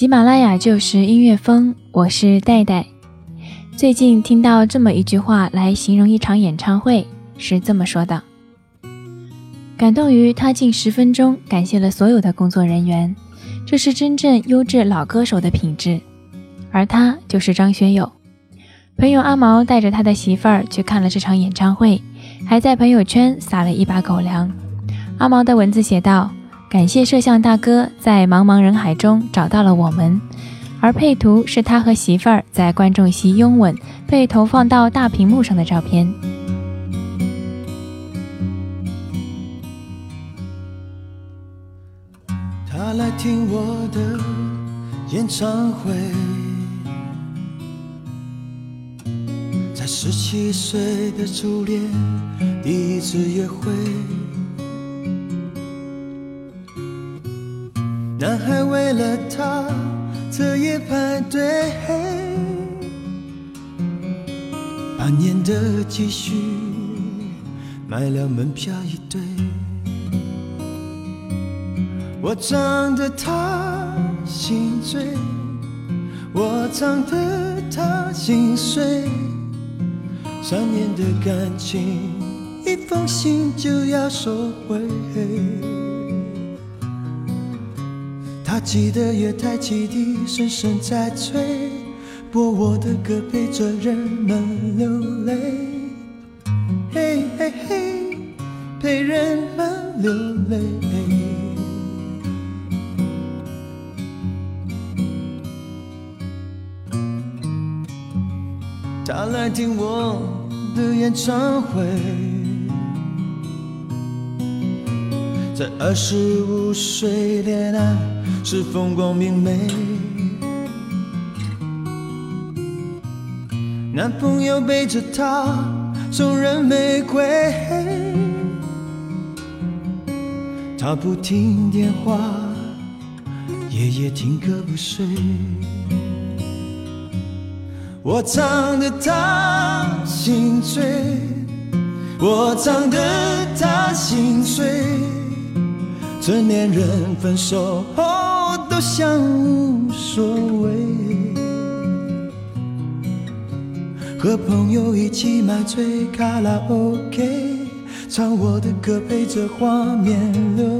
喜马拉雅就是音乐风，我是戴戴。最近听到这么一句话来形容一场演唱会，是这么说的：感动于他近十分钟感谢了所有的工作人员，这是真正优质老歌手的品质。而他就是张学友。朋友阿毛带着他的媳妇儿去看了这场演唱会，还在朋友圈撒了一把狗粮。阿毛的文字写道。感谢摄像大哥在茫茫人海中找到了我们，而配图是他和媳妇儿在观众席拥吻，被投放到大屏幕上的照片。他来听我的演唱会，在十七岁的初恋第一次约会。男孩为了她彻夜排队，半年的积蓄买了门票一对。我唱得他心醉，我唱得他心碎。三年的感情，一封信就要收回。他记得月台汽笛声声在催，播我的歌陪着人们流泪，嘿嘿嘿，陪人们流泪。他来听我的演唱会。在二十五岁恋爱是风光明媚，男朋友背着她送人玫瑰，她不听电话，夜夜听歌不睡。我唱得她心醉，我唱得她心碎。成年人分手后都像无所谓，和朋友一起买醉卡拉 OK，唱我的歌陪着画面流。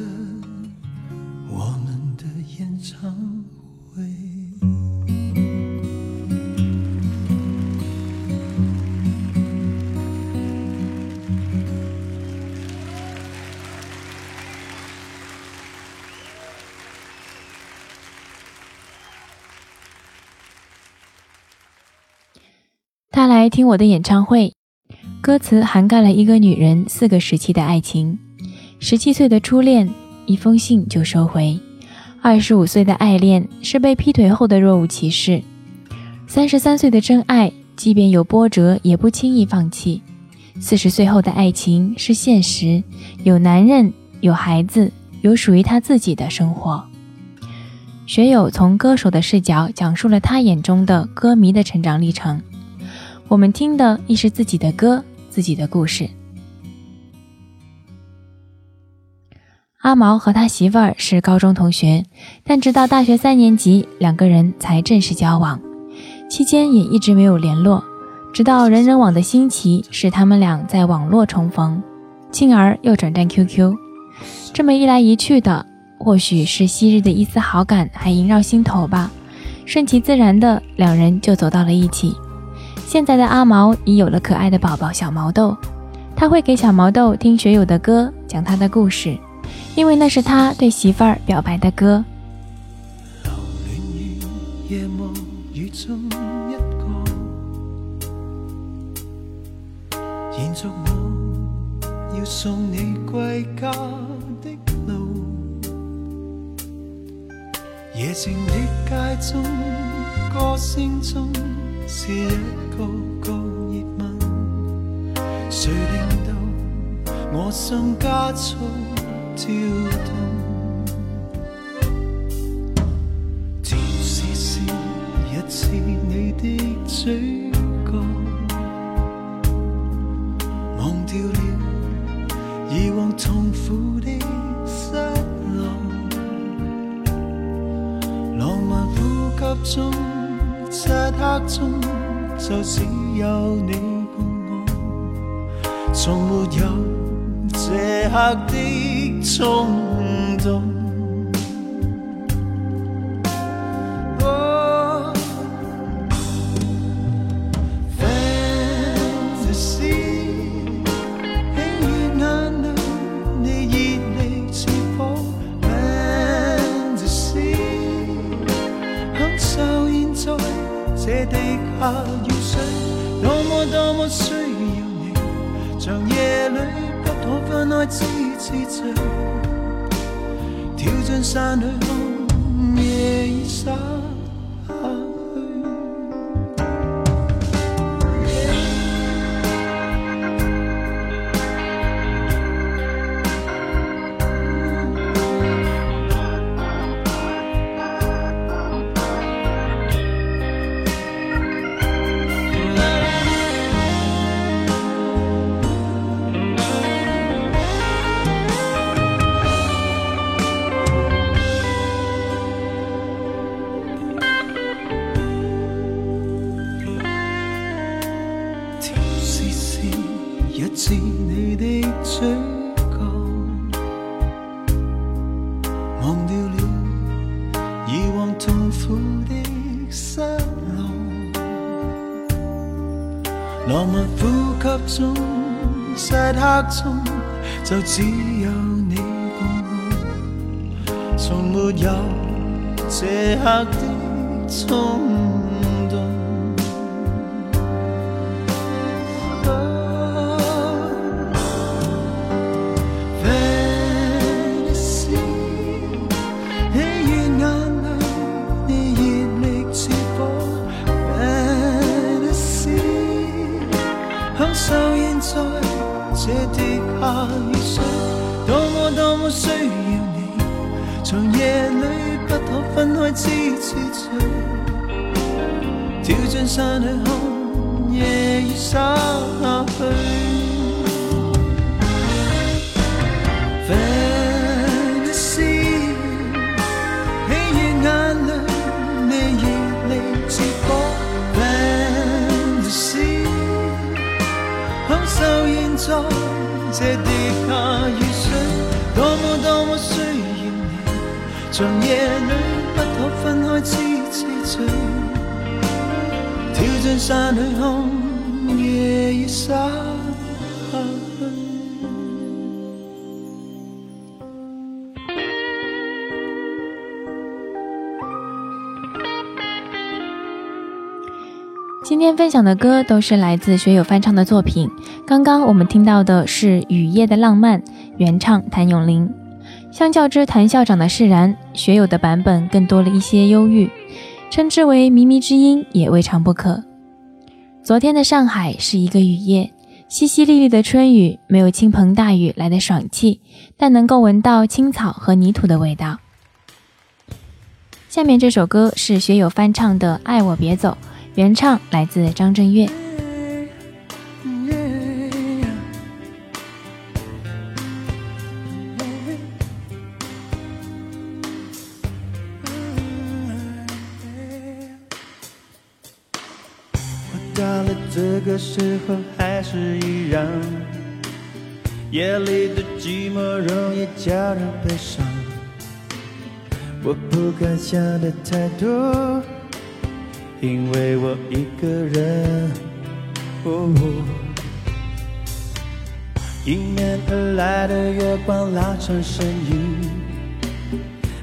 来听我的演唱会，歌词涵盖了一个女人四个时期的爱情：十七岁的初恋，一封信就收回；二十五岁的爱恋是被劈腿后的若无其事；三十三岁的真爱，即便有波折也不轻易放弃；四十岁后的爱情是现实，有男人，有孩子，有属于他自己的生活。学友从歌手的视角讲述了他眼中的歌迷的成长历程。我们听的亦是自己的歌，自己的故事。阿毛和他媳妇儿是高中同学，但直到大学三年级，两个人才正式交往，期间也一直没有联络。直到人人网的兴起，使他们俩在网络重逢，进而又转战 QQ。这么一来一去的，或许是昔日的一丝好感还萦绕心头吧，顺其自然的，两人就走到了一起。现在的阿毛已有了可爱的宝宝小毛豆，他会给小毛豆听学友的歌，讲他的故事，因为那是他对媳妇儿表白的歌。是一个个热吻，谁令到我心加速跳动？中，就只有你共我，从没有这刻的冲动。下雨水多么多么需要你。长夜里不可分开痴痴醉。跳进山里看夜雨洒浪漫呼吸中，漆黑中，就只有你共我，从没有这刻的冲现在这地下雨水，多么多么需要你，长夜里不可分开痴痴醉，跳进山里看夜雨洒下去。手在抵抗雨水，多么多么需要你。长夜里不可分开，痴痴醉，跳进山里看夜雨洒分享的歌都是来自学友翻唱的作品。刚刚我们听到的是《雨夜的浪漫》，原唱谭咏麟。相较之谭校长的释然，学友的版本更多了一些忧郁，称之为靡靡之音也未尝不可。昨天的上海是一个雨夜，淅淅沥沥的春雨没有倾盆大雨来的爽气，但能够闻到青草和泥土的味道。下面这首歌是学友翻唱的《爱我别走》。原唱来自张震岳。我到了这个时候还是一样，夜里的寂寞容易叫人悲伤。我不敢想的太多。因为我一个人，迎面而来的月光拉长身影，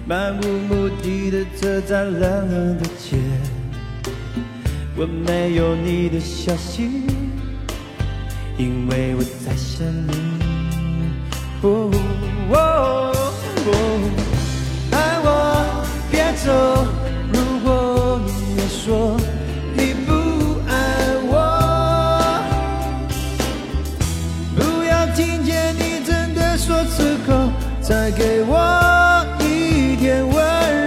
漫无目的的走在冷冷的街，我没有你的消息，因为我在想你。爱我别走。说你不爱我，不要听见你真的说出口，再给我一点温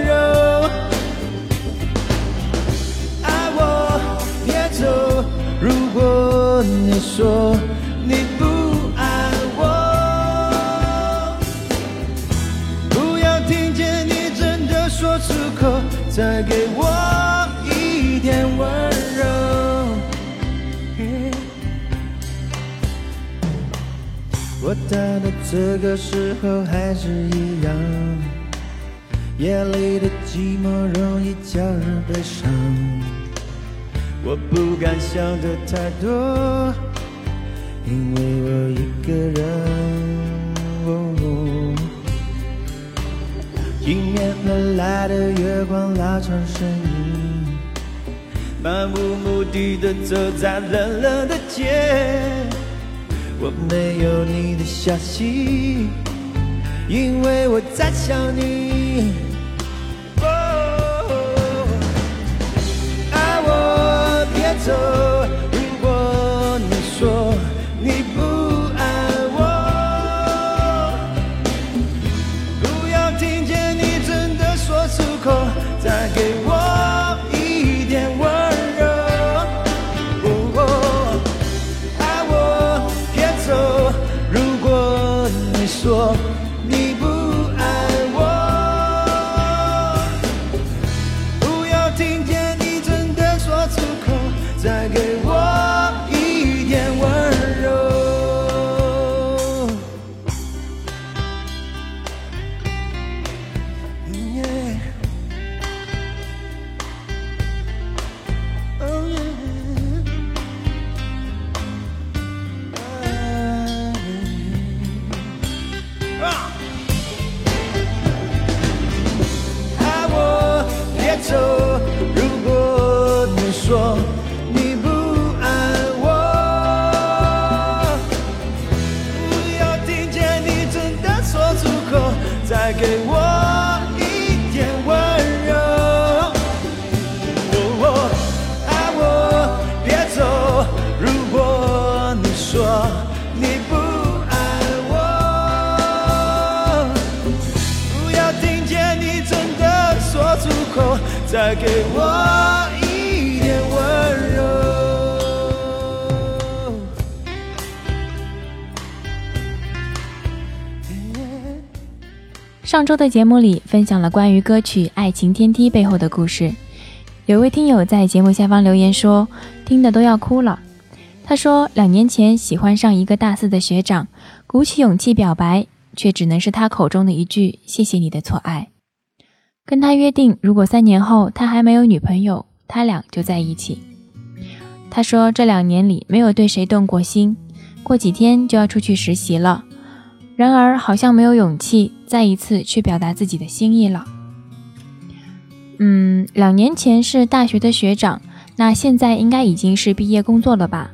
柔。爱我别走，如果你说你不爱我，不要听见你真的说出口，再给我。我到这个时候还是一样，夜里的寂寞容易叫人悲伤。我不敢想的太多，因为我一个人。迎面而来的月光拉长身影。漫无目的的走在冷冷的街，我没有你的消息，因为我在想你。爱我别走，如果你说再上周的节目里分享了关于歌曲《爱情天梯》背后的故事，有位听友在节目下方留言说，听的都要哭了。他说，两年前喜欢上一个大四的学长，鼓起勇气表白，却只能是他口中的一句“谢谢你的错爱”。跟他约定，如果三年后他还没有女朋友，他俩就在一起。他说，这两年里没有对谁动过心，过几天就要出去实习了。然而，好像没有勇气再一次去表达自己的心意了。嗯，两年前是大学的学长，那现在应该已经是毕业工作了吧？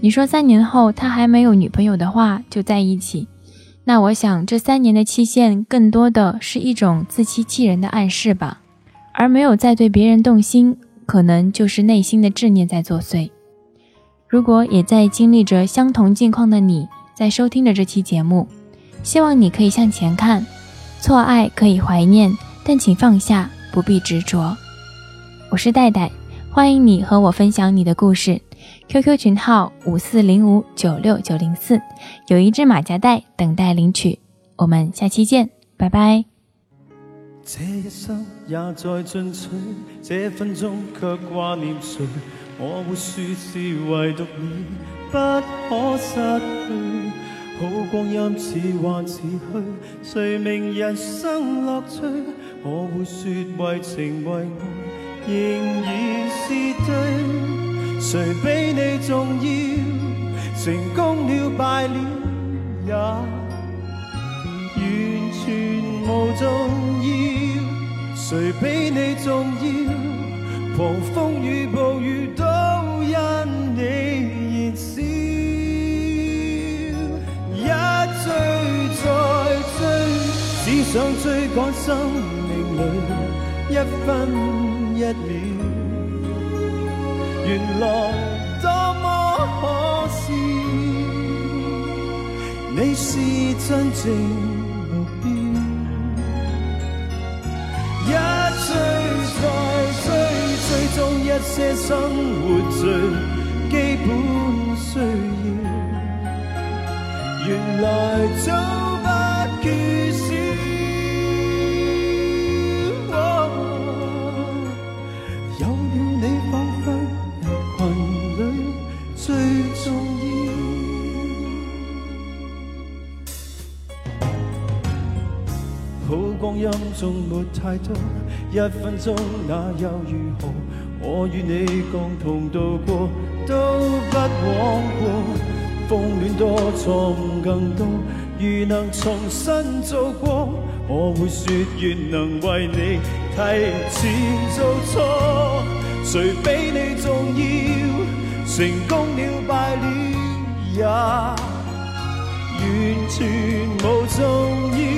你说三年后他还没有女朋友的话就在一起，那我想这三年的期限更多的是一种自欺欺人的暗示吧，而没有再对别人动心，可能就是内心的执念在作祟。如果也在经历着相同境况的你，在收听着这期节目。希望你可以向前看，错爱可以怀念，但请放下，不必执着。我是戴戴，欢迎你和我分享你的故事。QQ 群号五四零五九六九零四，有一只马甲袋等待领取。我们下期见，拜拜。这一生也在进取，这分钟却挂念谁？我会说是唯独你不可失去。好光阴似幻似虚，谁明人生乐趣？我会说为情为爱，仍然是对。谁比你重要？成功了败了也完全无重要。谁比你重要？狂风与暴雨都想追赶生命里一分一秒，原来多么可笑。你是真正目标，一追再追，追踪一些生活最基本需要，原来早不缺少。音中没太多，一分钟那又如何？我与你共同度过，都不枉过。风恋多，错误更多，如能重新做过，我会说愿能为你提前做错。谁比你重要？成功了败了也完全无重要。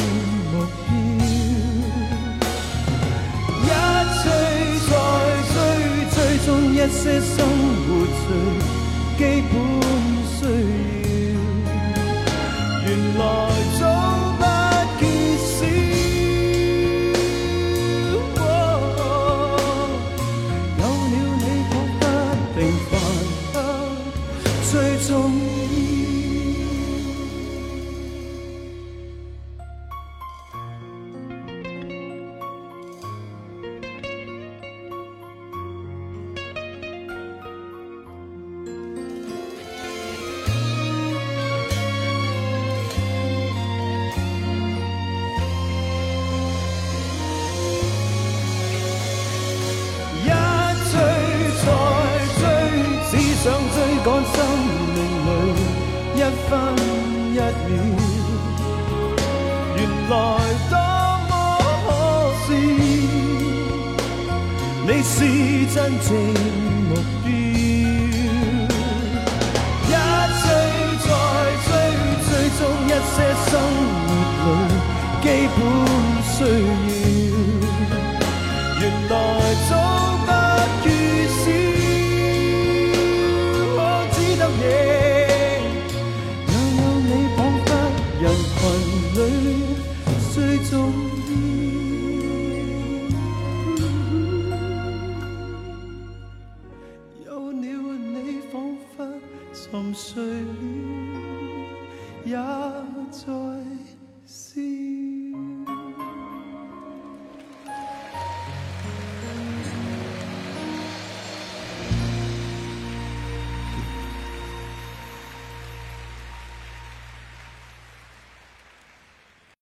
些生活最基本。来多么可笑。你是真正目标，一追再追，追踪一些生活里基本需要，